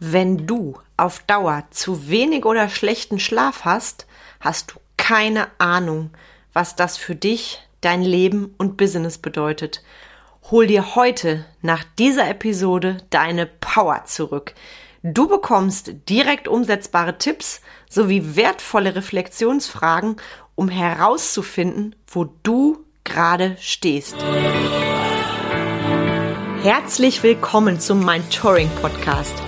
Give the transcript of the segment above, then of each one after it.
Wenn du auf Dauer zu wenig oder schlechten Schlaf hast, hast du keine Ahnung, was das für dich, dein Leben und Business bedeutet. Hol dir heute nach dieser Episode deine Power zurück. Du bekommst direkt umsetzbare Tipps sowie wertvolle Reflexionsfragen, um herauszufinden, wo du gerade stehst. Herzlich willkommen zum Mind Touring Podcast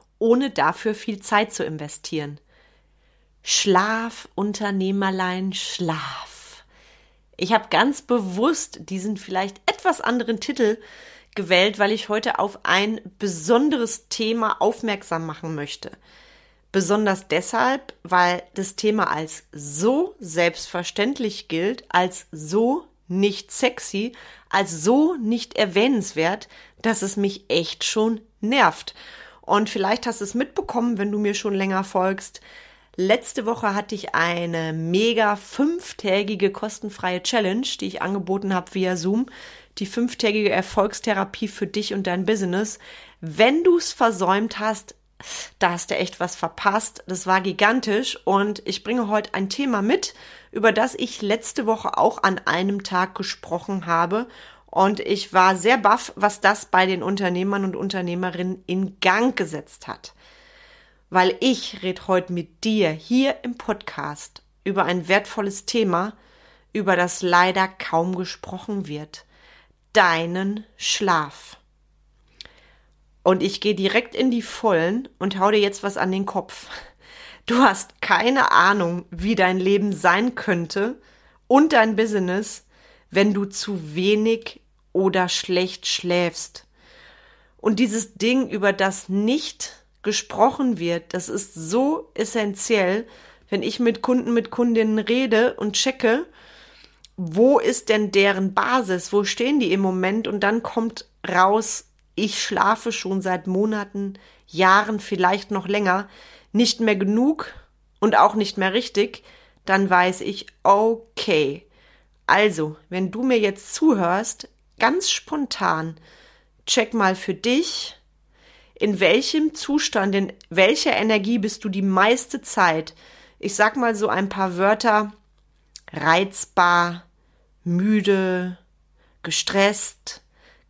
ohne dafür viel Zeit zu investieren. Schlaf, Unternehmerlein, Schlaf. Ich habe ganz bewusst diesen vielleicht etwas anderen Titel gewählt, weil ich heute auf ein besonderes Thema aufmerksam machen möchte. Besonders deshalb, weil das Thema als so selbstverständlich gilt, als so nicht sexy, als so nicht erwähnenswert, dass es mich echt schon nervt. Und vielleicht hast du es mitbekommen, wenn du mir schon länger folgst. Letzte Woche hatte ich eine mega fünftägige kostenfreie Challenge, die ich angeboten habe via Zoom. Die fünftägige Erfolgstherapie für dich und dein Business. Wenn du es versäumt hast, da hast du echt was verpasst. Das war gigantisch und ich bringe heute ein Thema mit, über das ich letzte Woche auch an einem Tag gesprochen habe und ich war sehr baff, was das bei den Unternehmern und Unternehmerinnen in Gang gesetzt hat. Weil ich rede heute mit dir hier im Podcast über ein wertvolles Thema, über das leider kaum gesprochen wird. Deinen Schlaf. Und ich gehe direkt in die Vollen und hau dir jetzt was an den Kopf. Du hast keine Ahnung, wie dein Leben sein könnte und dein Business, wenn du zu wenig oder schlecht schläfst. Und dieses Ding, über das nicht gesprochen wird, das ist so essentiell, wenn ich mit Kunden, mit Kundinnen rede und checke, wo ist denn deren Basis, wo stehen die im Moment und dann kommt raus, ich schlafe schon seit Monaten, Jahren, vielleicht noch länger, nicht mehr genug und auch nicht mehr richtig, dann weiß ich, okay. Also, wenn du mir jetzt zuhörst, ganz spontan, check mal für dich, in welchem Zustand, in welcher Energie bist du die meiste Zeit? Ich sag mal so ein paar Wörter, reizbar, müde, gestresst,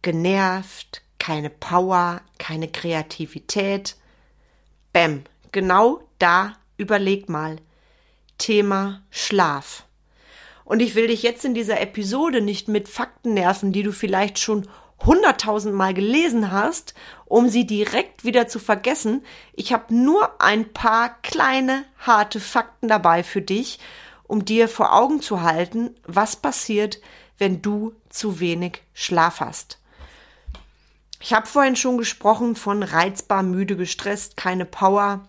genervt, keine Power, keine Kreativität. Bäm, genau da überleg mal. Thema Schlaf. Und ich will dich jetzt in dieser Episode nicht mit Fakten nerven, die du vielleicht schon hunderttausend Mal gelesen hast, um sie direkt wieder zu vergessen. Ich habe nur ein paar kleine, harte Fakten dabei für dich, um dir vor Augen zu halten, was passiert, wenn du zu wenig Schlaf hast. Ich habe vorhin schon gesprochen von reizbar, müde, gestresst, keine Power.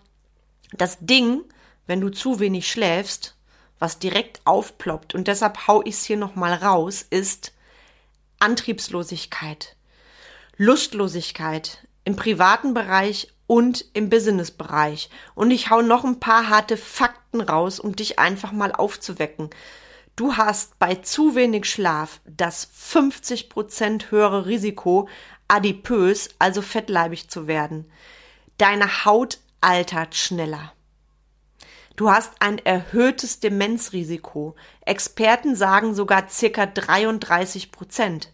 Das Ding, wenn du zu wenig schläfst, was direkt aufploppt, und deshalb hau ich es hier nochmal raus, ist Antriebslosigkeit, Lustlosigkeit im privaten Bereich und im Businessbereich. Und ich hau noch ein paar harte Fakten raus, um dich einfach mal aufzuwecken. Du hast bei zu wenig Schlaf das 50% höhere Risiko, adipös, also fettleibig zu werden. Deine Haut altert schneller. Du hast ein erhöhtes Demenzrisiko. Experten sagen sogar circa 33 Prozent.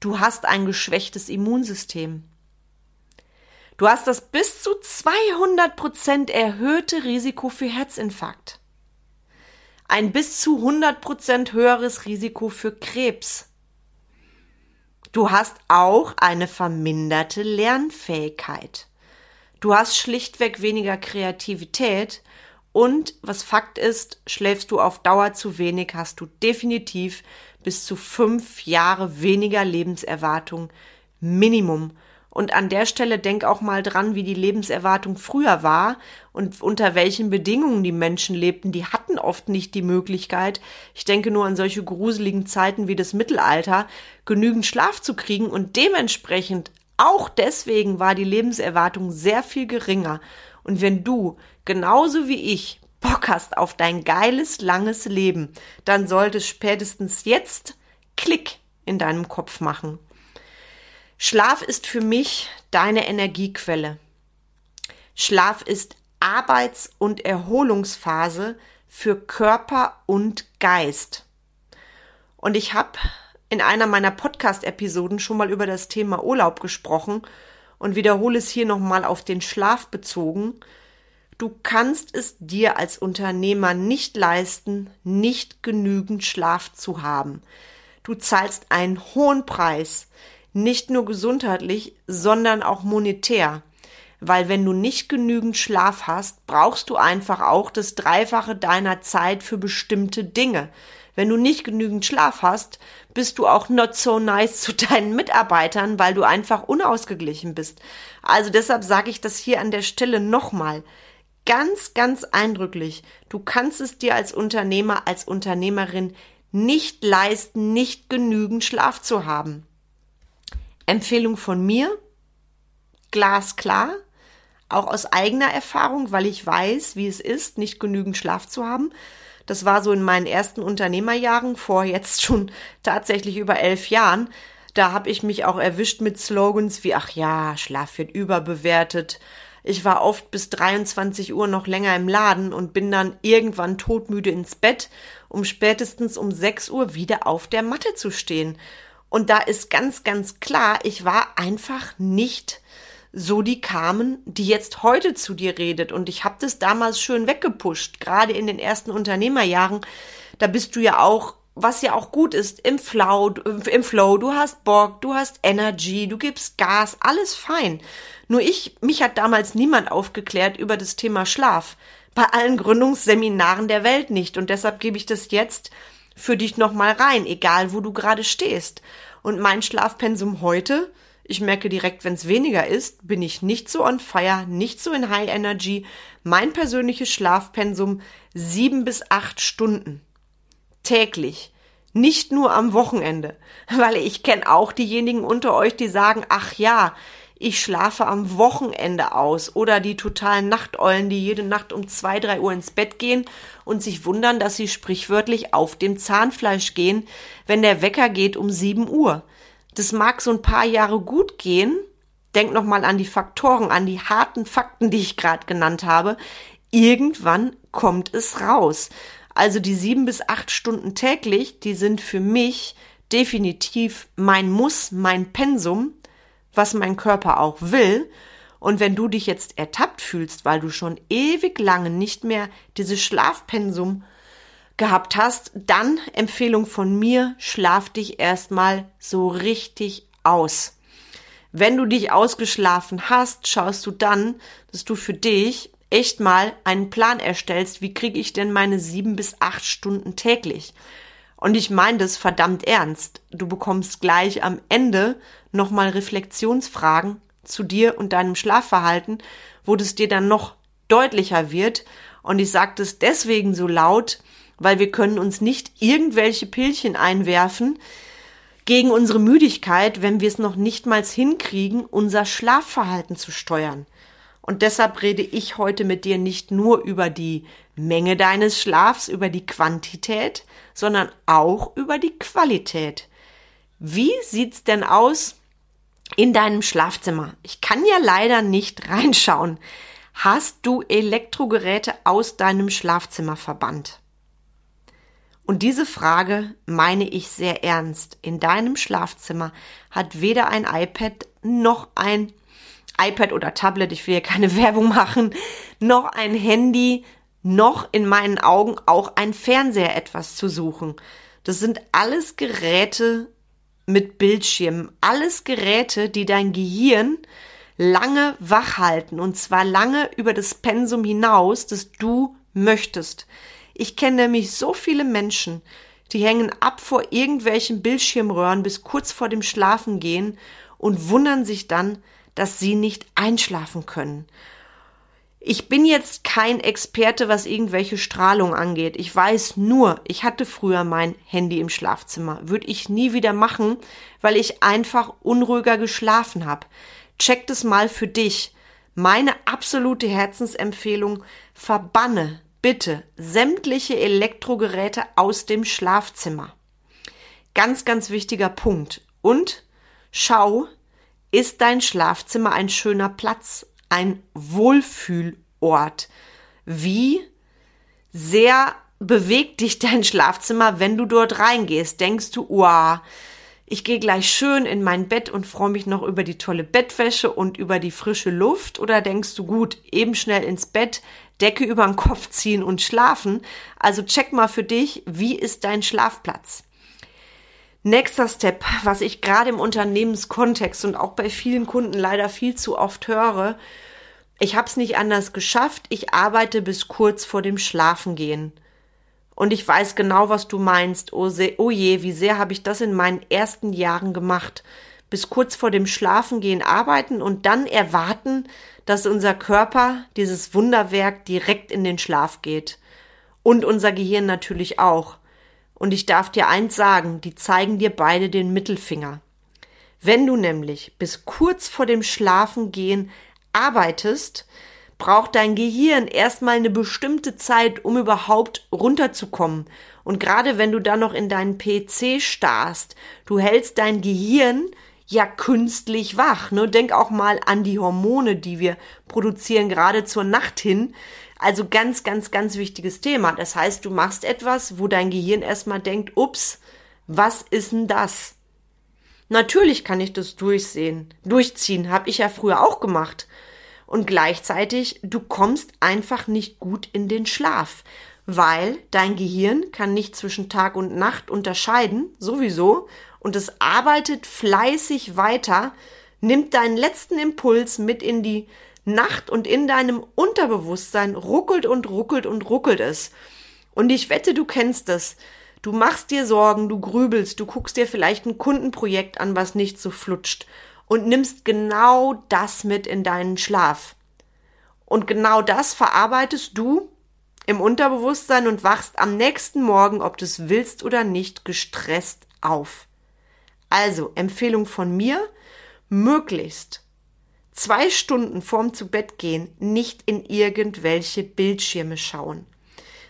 Du hast ein geschwächtes Immunsystem. Du hast das bis zu 200 Prozent erhöhte Risiko für Herzinfarkt. Ein bis zu 100 Prozent höheres Risiko für Krebs. Du hast auch eine verminderte Lernfähigkeit. Du hast schlichtweg weniger Kreativität und was Fakt ist, schläfst du auf Dauer zu wenig, hast du definitiv bis zu fünf Jahre weniger Lebenserwartung Minimum. Und an der Stelle denk auch mal dran, wie die Lebenserwartung früher war und unter welchen Bedingungen die Menschen lebten. Die hatten oft nicht die Möglichkeit, ich denke nur an solche gruseligen Zeiten wie das Mittelalter, genügend Schlaf zu kriegen und dementsprechend auch deswegen war die Lebenserwartung sehr viel geringer. Und wenn du, genauso wie ich, Bock hast auf dein geiles, langes Leben, dann solltest spätestens jetzt Klick in deinem Kopf machen. Schlaf ist für mich deine Energiequelle. Schlaf ist Arbeits- und Erholungsphase für Körper und Geist. Und ich habe in einer meiner Podcast-Episoden schon mal über das Thema Urlaub gesprochen und wiederhole es hier nochmal auf den Schlaf bezogen. Du kannst es dir als Unternehmer nicht leisten, nicht genügend Schlaf zu haben. Du zahlst einen hohen Preis, nicht nur gesundheitlich, sondern auch monetär. Weil wenn du nicht genügend Schlaf hast, brauchst du einfach auch das Dreifache deiner Zeit für bestimmte Dinge. Wenn du nicht genügend Schlaf hast, bist du auch not so nice zu deinen Mitarbeitern, weil du einfach unausgeglichen bist. Also deshalb sage ich das hier an der Stelle nochmal. Ganz, ganz eindrücklich. Du kannst es dir als Unternehmer, als Unternehmerin nicht leisten, nicht genügend Schlaf zu haben. Empfehlung von mir, glasklar, auch aus eigener Erfahrung, weil ich weiß, wie es ist, nicht genügend Schlaf zu haben. Das war so in meinen ersten Unternehmerjahren vor jetzt schon tatsächlich über elf Jahren. Da habe ich mich auch erwischt mit Slogans wie, ach ja, Schlaf wird überbewertet. Ich war oft bis 23 Uhr noch länger im Laden und bin dann irgendwann todmüde ins Bett, um spätestens um 6 Uhr wieder auf der Matte zu stehen. Und da ist ganz, ganz klar, ich war einfach nicht so die Carmen, die jetzt heute zu dir redet. Und ich habe das damals schön weggepusht, gerade in den ersten Unternehmerjahren. Da bist du ja auch, was ja auch gut ist, im Flow, im Flow. Du hast Bock, du hast Energy, du gibst Gas, alles fein. Nur ich, mich hat damals niemand aufgeklärt über das Thema Schlaf. Bei allen Gründungsseminaren der Welt nicht. Und deshalb gebe ich das jetzt für dich nochmal rein, egal wo du gerade stehst. Und mein Schlafpensum heute, ich merke direkt, wenn es weniger ist, bin ich nicht so on fire, nicht so in High Energy. Mein persönliches Schlafpensum sieben bis acht Stunden. Täglich. Nicht nur am Wochenende. Weil ich kenne auch diejenigen unter euch, die sagen, ach ja, ich schlafe am Wochenende aus oder die totalen Nachteulen, die jede Nacht um zwei, drei Uhr ins Bett gehen und sich wundern, dass sie sprichwörtlich auf dem Zahnfleisch gehen, wenn der Wecker geht um sieben Uhr. Das mag so ein paar Jahre gut gehen. Denk noch mal an die Faktoren, an die harten Fakten, die ich gerade genannt habe. Irgendwann kommt es raus. Also die sieben bis acht Stunden täglich, die sind für mich definitiv mein Muss, mein Pensum was mein Körper auch will. Und wenn du dich jetzt ertappt fühlst, weil du schon ewig lange nicht mehr dieses Schlafpensum gehabt hast, dann Empfehlung von mir, schlaf dich erstmal so richtig aus. Wenn du dich ausgeschlafen hast, schaust du dann, dass du für dich echt mal einen Plan erstellst, wie kriege ich denn meine sieben bis acht Stunden täglich. Und ich meine das verdammt ernst. Du bekommst gleich am Ende nochmal Reflexionsfragen zu dir und deinem Schlafverhalten, wo das dir dann noch deutlicher wird. Und ich sage das deswegen so laut, weil wir können uns nicht irgendwelche Pillchen einwerfen gegen unsere Müdigkeit, wenn wir es noch nicht mal hinkriegen, unser Schlafverhalten zu steuern. Und deshalb rede ich heute mit dir nicht nur über die Menge deines Schlafs, über die Quantität, sondern auch über die Qualität. Wie sieht's denn aus in deinem Schlafzimmer? Ich kann ja leider nicht reinschauen. Hast du Elektrogeräte aus deinem Schlafzimmer verbannt? Und diese Frage meine ich sehr ernst. In deinem Schlafzimmer hat weder ein iPad noch ein iPad oder Tablet, ich will hier keine Werbung machen, noch ein Handy, noch in meinen Augen auch ein Fernseher etwas zu suchen. Das sind alles Geräte mit Bildschirmen, alles Geräte, die dein Gehirn lange wach halten und zwar lange über das Pensum hinaus, das du möchtest. Ich kenne nämlich so viele Menschen, die hängen ab vor irgendwelchen Bildschirmröhren bis kurz vor dem Schlafengehen und wundern sich dann, dass sie nicht einschlafen können. Ich bin jetzt kein Experte, was irgendwelche Strahlung angeht. Ich weiß nur, ich hatte früher mein Handy im Schlafzimmer. Würde ich nie wieder machen, weil ich einfach unruhiger geschlafen habe. Check das mal für dich. Meine absolute Herzensempfehlung, verbanne bitte sämtliche Elektrogeräte aus dem Schlafzimmer. Ganz, ganz wichtiger Punkt. Und schau, ist dein Schlafzimmer ein schöner Platz? ein Wohlfühlort. Wie sehr bewegt dich dein Schlafzimmer, wenn du dort reingehst? Denkst du, wow, ich gehe gleich schön in mein Bett und freue mich noch über die tolle Bettwäsche und über die frische Luft? Oder denkst du, gut, eben schnell ins Bett, Decke über den Kopf ziehen und schlafen? Also check mal für dich, wie ist dein Schlafplatz? Nächster Step, was ich gerade im Unternehmenskontext und auch bei vielen Kunden leider viel zu oft höre, ich habe es nicht anders geschafft, ich arbeite bis kurz vor dem Schlafengehen. Und ich weiß genau, was du meinst. Oh, oh je, wie sehr habe ich das in meinen ersten Jahren gemacht. Bis kurz vor dem Schlafengehen arbeiten und dann erwarten, dass unser Körper, dieses Wunderwerk, direkt in den Schlaf geht. Und unser Gehirn natürlich auch. Und ich darf dir eins sagen, die zeigen dir beide den Mittelfinger. Wenn du nämlich bis kurz vor dem Schlafengehen arbeitest, braucht dein Gehirn erstmal eine bestimmte Zeit, um überhaupt runterzukommen. Und gerade wenn du dann noch in deinen PC starrst, du hältst dein Gehirn ja künstlich wach. Ne? Denk auch mal an die Hormone, die wir produzieren, gerade zur Nacht hin. Also ganz, ganz, ganz wichtiges Thema. Das heißt, du machst etwas, wo dein Gehirn erstmal denkt, ups, was ist denn das? Natürlich kann ich das durchsehen, durchziehen, habe ich ja früher auch gemacht. Und gleichzeitig, du kommst einfach nicht gut in den Schlaf, weil dein Gehirn kann nicht zwischen Tag und Nacht unterscheiden, sowieso, und es arbeitet fleißig weiter, nimmt deinen letzten Impuls mit in die Nacht und in deinem Unterbewusstsein ruckelt und ruckelt und ruckelt es. Und ich wette, du kennst es. Du machst dir Sorgen, du grübelst, du guckst dir vielleicht ein Kundenprojekt an, was nicht so flutscht und nimmst genau das mit in deinen Schlaf. Und genau das verarbeitest du im Unterbewusstsein und wachst am nächsten Morgen, ob du es willst oder nicht, gestresst auf. Also, Empfehlung von mir, möglichst zwei Stunden vorm zu Bett gehen nicht in irgendwelche Bildschirme schauen.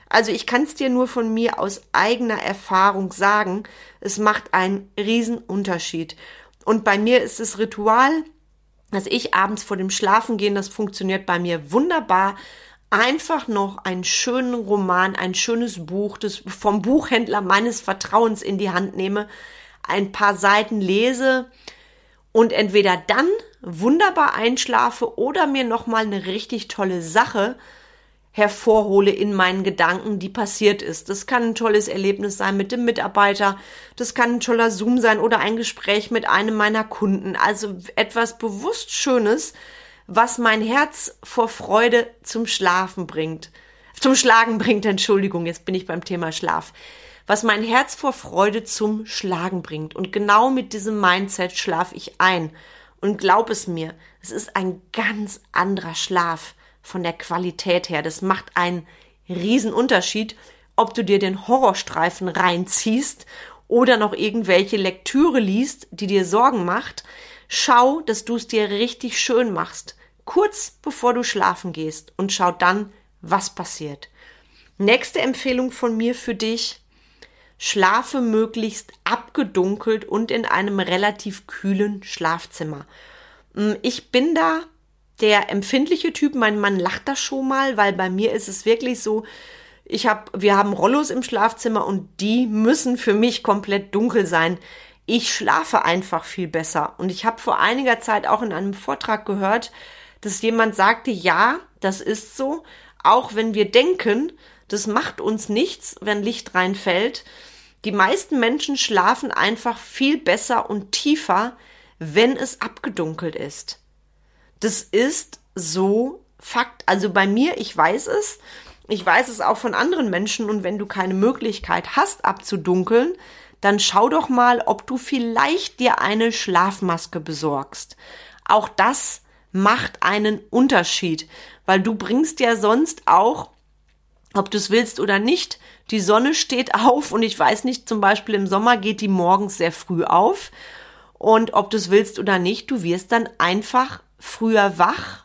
Also ich kann es dir nur von mir aus eigener Erfahrung sagen, es macht einen riesen Unterschied. Und bei mir ist das Ritual, dass ich abends vor dem Schlafengehen, das funktioniert bei mir wunderbar, einfach noch einen schönen Roman, ein schönes Buch das vom Buchhändler meines Vertrauens in die Hand nehme, ein paar Seiten lese und entweder dann wunderbar einschlafe oder mir nochmal eine richtig tolle Sache hervorhole in meinen Gedanken, die passiert ist. Das kann ein tolles Erlebnis sein mit dem Mitarbeiter, das kann ein toller Zoom sein oder ein Gespräch mit einem meiner Kunden. Also etwas bewusst Schönes, was mein Herz vor Freude zum Schlafen bringt. Zum Schlagen bringt, Entschuldigung, jetzt bin ich beim Thema Schlaf. Was mein Herz vor Freude zum Schlagen bringt. Und genau mit diesem Mindset schlafe ich ein. Und glaub es mir, es ist ein ganz anderer Schlaf von der Qualität her. Das macht einen riesen Unterschied, ob du dir den Horrorstreifen reinziehst oder noch irgendwelche Lektüre liest, die dir Sorgen macht. Schau, dass du es dir richtig schön machst, kurz bevor du schlafen gehst und schau dann, was passiert. Nächste Empfehlung von mir für dich. Schlafe möglichst abgedunkelt und in einem relativ kühlen Schlafzimmer. Hm, ich bin da der empfindliche Typ. Mein Mann lacht da schon mal, weil bei mir ist es wirklich so, ich habe, wir haben Rollos im Schlafzimmer und die müssen für mich komplett dunkel sein. Ich schlafe einfach viel besser. Und ich habe vor einiger Zeit auch in einem Vortrag gehört, dass jemand sagte, ja, das ist so, auch wenn wir denken, das macht uns nichts, wenn Licht reinfällt. Die meisten Menschen schlafen einfach viel besser und tiefer, wenn es abgedunkelt ist. Das ist so Fakt. Also bei mir, ich weiß es. Ich weiß es auch von anderen Menschen. Und wenn du keine Möglichkeit hast, abzudunkeln, dann schau doch mal, ob du vielleicht dir eine Schlafmaske besorgst. Auch das macht einen Unterschied, weil du bringst ja sonst auch, ob du es willst oder nicht, die Sonne steht auf und ich weiß nicht, zum Beispiel im Sommer geht die morgens sehr früh auf und ob du es willst oder nicht, du wirst dann einfach früher wach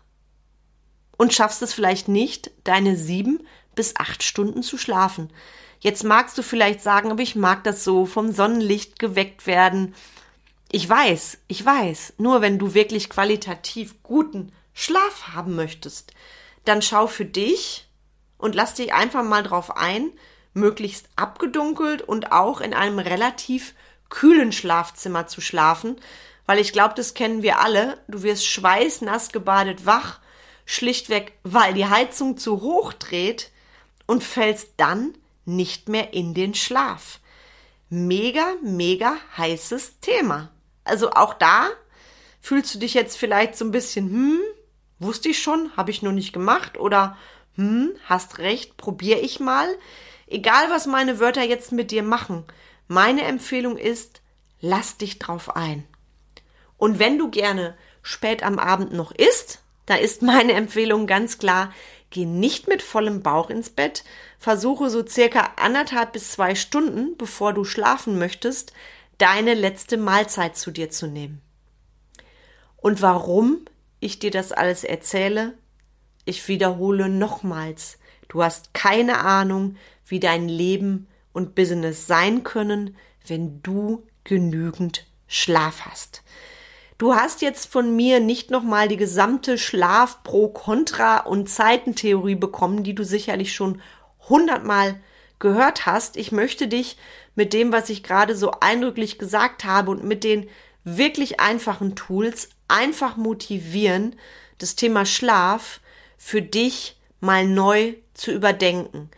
und schaffst es vielleicht nicht, deine sieben bis acht Stunden zu schlafen. Jetzt magst du vielleicht sagen, aber ich mag das so, vom Sonnenlicht geweckt werden. Ich weiß, ich weiß, nur wenn du wirklich qualitativ guten Schlaf haben möchtest, dann schau für dich und lass dich einfach mal drauf ein, möglichst abgedunkelt und auch in einem relativ kühlen Schlafzimmer zu schlafen, weil ich glaube, das kennen wir alle. Du wirst schweißnass gebadet wach, schlichtweg, weil die Heizung zu hoch dreht und fällst dann nicht mehr in den Schlaf. Mega, mega heißes Thema. Also auch da fühlst du dich jetzt vielleicht so ein bisschen, hm, wusste ich schon, habe ich nur nicht gemacht oder hm, hast recht, probiere ich mal. Egal, was meine Wörter jetzt mit dir machen, meine Empfehlung ist, lass dich drauf ein. Und wenn du gerne spät am Abend noch isst, da ist meine Empfehlung ganz klar, geh nicht mit vollem Bauch ins Bett, versuche so circa anderthalb bis zwei Stunden, bevor du schlafen möchtest, deine letzte Mahlzeit zu dir zu nehmen. Und warum ich dir das alles erzähle? Ich wiederhole nochmals, du hast keine Ahnung, wie dein Leben und Business sein können, wenn du genügend Schlaf hast. Du hast jetzt von mir nicht nochmal die gesamte Schlaf pro Kontra und Zeitentheorie bekommen, die du sicherlich schon hundertmal gehört hast. Ich möchte dich mit dem, was ich gerade so eindrücklich gesagt habe und mit den wirklich einfachen Tools einfach motivieren, das Thema Schlaf für dich mal neu zu überdenken.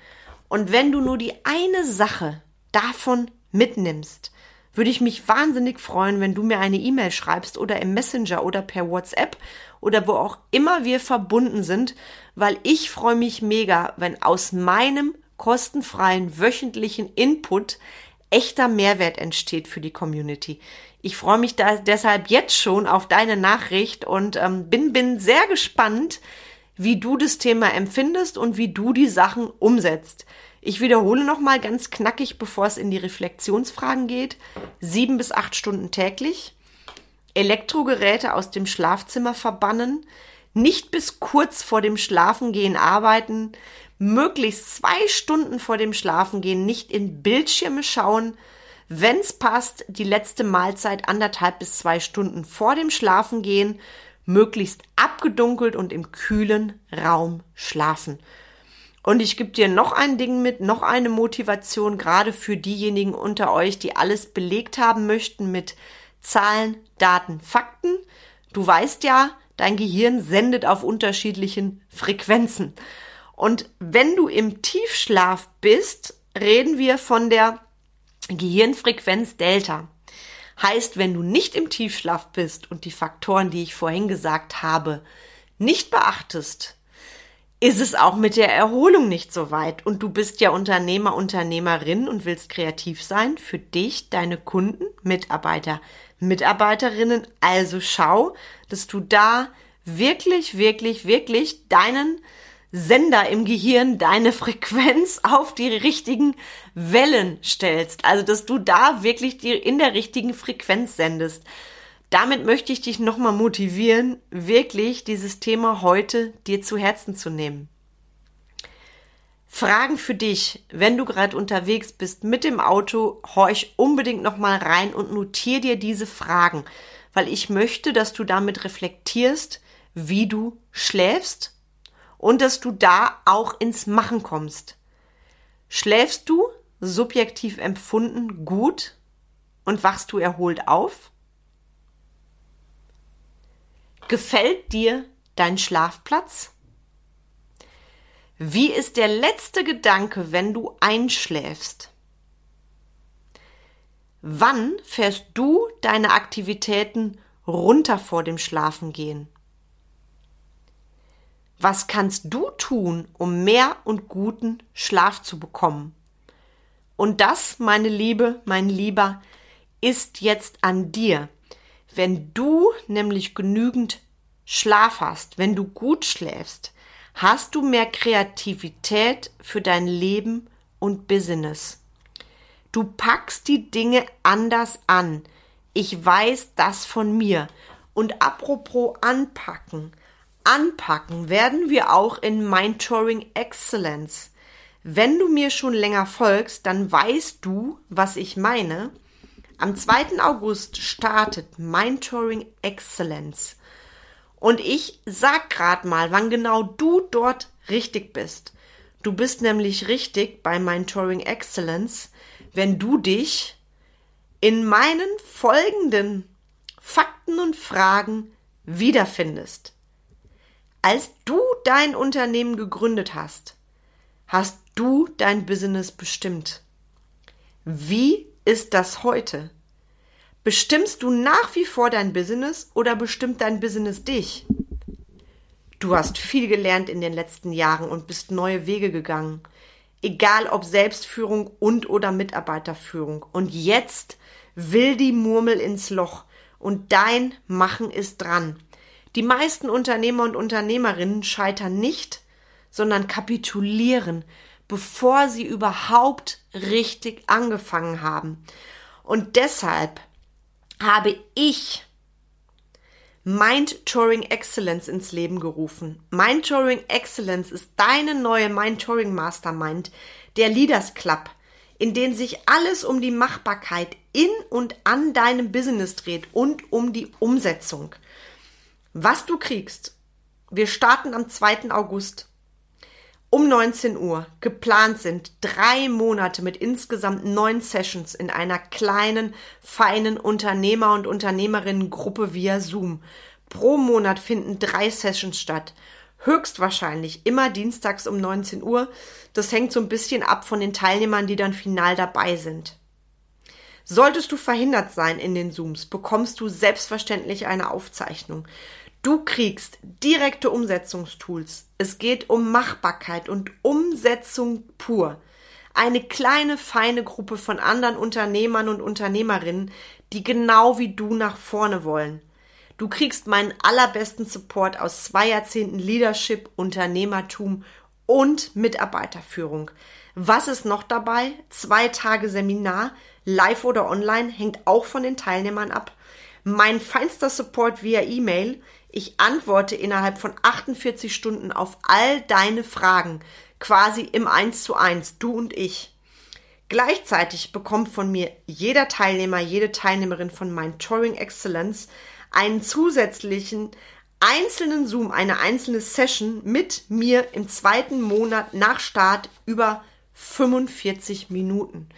Und wenn du nur die eine Sache davon mitnimmst, würde ich mich wahnsinnig freuen, wenn du mir eine E-Mail schreibst oder im Messenger oder per WhatsApp oder wo auch immer wir verbunden sind, weil ich freue mich mega, wenn aus meinem kostenfreien wöchentlichen Input echter Mehrwert entsteht für die Community. Ich freue mich deshalb jetzt schon auf deine Nachricht und ähm, bin, bin sehr gespannt, wie du das Thema empfindest und wie du die Sachen umsetzt. Ich wiederhole nochmal ganz knackig, bevor es in die Reflexionsfragen geht. Sieben bis acht Stunden täglich. Elektrogeräte aus dem Schlafzimmer verbannen. Nicht bis kurz vor dem Schlafengehen arbeiten. Möglichst zwei Stunden vor dem Schlafengehen nicht in Bildschirme schauen. Wenn's passt, die letzte Mahlzeit anderthalb bis zwei Stunden vor dem Schlafengehen. Möglichst abgedunkelt und im kühlen Raum schlafen. Und ich gebe dir noch ein Ding mit, noch eine Motivation, gerade für diejenigen unter euch, die alles belegt haben möchten mit Zahlen, Daten, Fakten. Du weißt ja, dein Gehirn sendet auf unterschiedlichen Frequenzen. Und wenn du im Tiefschlaf bist, reden wir von der Gehirnfrequenz Delta. Heißt, wenn du nicht im Tiefschlaf bist und die Faktoren, die ich vorhin gesagt habe, nicht beachtest, ist es auch mit der Erholung nicht so weit. Und du bist ja Unternehmer, Unternehmerin und willst kreativ sein für dich, deine Kunden, Mitarbeiter, Mitarbeiterinnen. Also schau, dass du da wirklich, wirklich, wirklich deinen Sender im Gehirn, deine Frequenz auf die richtigen Wellen stellst. Also, dass du da wirklich die in der richtigen Frequenz sendest damit möchte ich dich nochmal motivieren, wirklich dieses Thema heute dir zu Herzen zu nehmen. Fragen für dich, wenn du gerade unterwegs bist mit dem Auto, horch unbedingt nochmal rein und notier dir diese Fragen, weil ich möchte, dass du damit reflektierst, wie du schläfst und dass du da auch ins Machen kommst. Schläfst du subjektiv empfunden gut und wachst du erholt auf? Gefällt dir dein Schlafplatz? Wie ist der letzte Gedanke, wenn du einschläfst? Wann fährst du deine Aktivitäten runter vor dem Schlafengehen? Was kannst du tun, um mehr und guten Schlaf zu bekommen? Und das, meine Liebe, mein Lieber, ist jetzt an dir. Wenn du nämlich genügend Schlaf hast, wenn du gut schläfst, hast du mehr Kreativität für dein Leben und Business. Du packst die Dinge anders an. Ich weiß das von mir. Und apropos anpacken. Anpacken werden wir auch in Mentoring Excellence. Wenn du mir schon länger folgst, dann weißt du, was ich meine. Am 2. August startet Mentoring Excellence. Und ich sag grad mal, wann genau du dort richtig bist. Du bist nämlich richtig bei Mentoring Excellence, wenn du dich in meinen folgenden Fakten und Fragen wiederfindest. Als du dein Unternehmen gegründet hast, hast du dein Business bestimmt. Wie ist das heute? Bestimmst du nach wie vor dein Business oder bestimmt dein Business dich? Du hast viel gelernt in den letzten Jahren und bist neue Wege gegangen. Egal ob Selbstführung und oder Mitarbeiterführung. Und jetzt will die Murmel ins Loch und dein Machen ist dran. Die meisten Unternehmer und Unternehmerinnen scheitern nicht, sondern kapitulieren, bevor sie überhaupt richtig angefangen haben. Und deshalb habe ich Mind Touring Excellence ins Leben gerufen. Mind Touring Excellence ist deine neue Mind Touring Mastermind, der Leaders Club, in dem sich alles um die Machbarkeit in und an deinem Business dreht und um die Umsetzung. Was du kriegst. Wir starten am 2. August um 19 Uhr. Geplant sind drei Monate mit insgesamt neun Sessions in einer kleinen, feinen Unternehmer- und Unternehmerinnengruppe via Zoom. Pro Monat finden drei Sessions statt. Höchstwahrscheinlich immer dienstags um 19 Uhr. Das hängt so ein bisschen ab von den Teilnehmern, die dann final dabei sind. Solltest du verhindert sein in den Zooms, bekommst du selbstverständlich eine Aufzeichnung. Du kriegst direkte Umsetzungstools. Es geht um Machbarkeit und Umsetzung pur. Eine kleine, feine Gruppe von anderen Unternehmern und Unternehmerinnen, die genau wie du nach vorne wollen. Du kriegst meinen allerbesten Support aus zwei Jahrzehnten Leadership, Unternehmertum und Mitarbeiterführung. Was ist noch dabei? Zwei Tage Seminar, live oder online, hängt auch von den Teilnehmern ab. Mein feinster Support via E-Mail. Ich antworte innerhalb von 48 Stunden auf all deine Fragen, quasi im 1 zu 1, du und ich. Gleichzeitig bekommt von mir jeder Teilnehmer, jede Teilnehmerin von mein Touring Excellence einen zusätzlichen einzelnen Zoom, eine einzelne Session mit mir im zweiten Monat nach Start über 45 Minuten.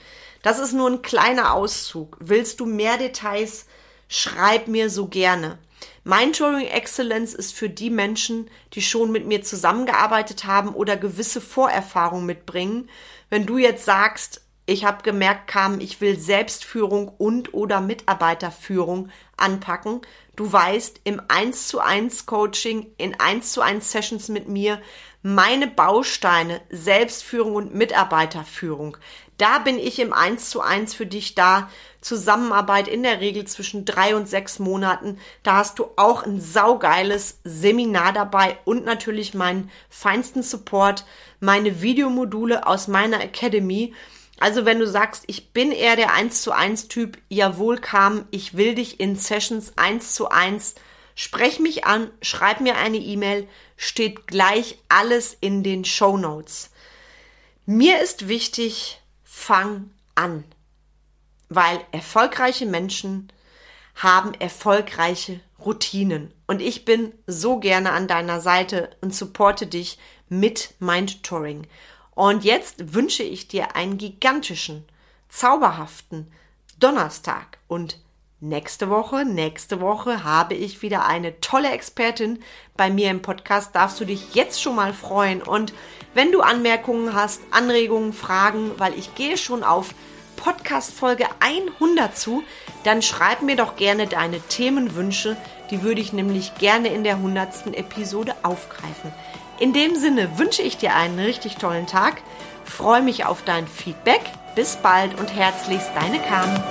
Das ist nur ein kleiner Auszug. Willst du mehr Details? Schreib mir so gerne. Mentoring Excellence ist für die Menschen, die schon mit mir zusammengearbeitet haben oder gewisse Vorerfahrung mitbringen. Wenn du jetzt sagst, ich habe gemerkt, kam, ich will Selbstführung und oder Mitarbeiterführung anpacken. Du weißt, im 1 zu 1 Coaching, in 1 zu 1 Sessions mit mir, meine Bausteine, Selbstführung und Mitarbeiterführung. Da bin ich im 1 zu 1 für dich da. Zusammenarbeit in der Regel zwischen drei und sechs Monaten. Da hast du auch ein saugeiles Seminar dabei und natürlich meinen feinsten Support, meine Videomodule aus meiner Academy. Also wenn du sagst, ich bin eher der 1 zu 1 Typ, jawohl kam, ich will dich in Sessions 1 zu 1, sprech mich an, schreib mir eine E-Mail, steht gleich alles in den Show Notes. Mir ist wichtig, fang an weil erfolgreiche Menschen haben erfolgreiche Routinen. Und ich bin so gerne an deiner Seite und supporte dich mit Mindtouring. Und jetzt wünsche ich dir einen gigantischen, zauberhaften Donnerstag. Und nächste Woche, nächste Woche habe ich wieder eine tolle Expertin bei mir im Podcast. Darfst du dich jetzt schon mal freuen. Und wenn du Anmerkungen hast, Anregungen, Fragen, weil ich gehe schon auf Podcast-Folge 100 zu, dann schreib mir doch gerne deine Themenwünsche. Die würde ich nämlich gerne in der 100. Episode aufgreifen. In dem Sinne wünsche ich dir einen richtig tollen Tag, freue mich auf dein Feedback. Bis bald und herzlichst deine Carmen.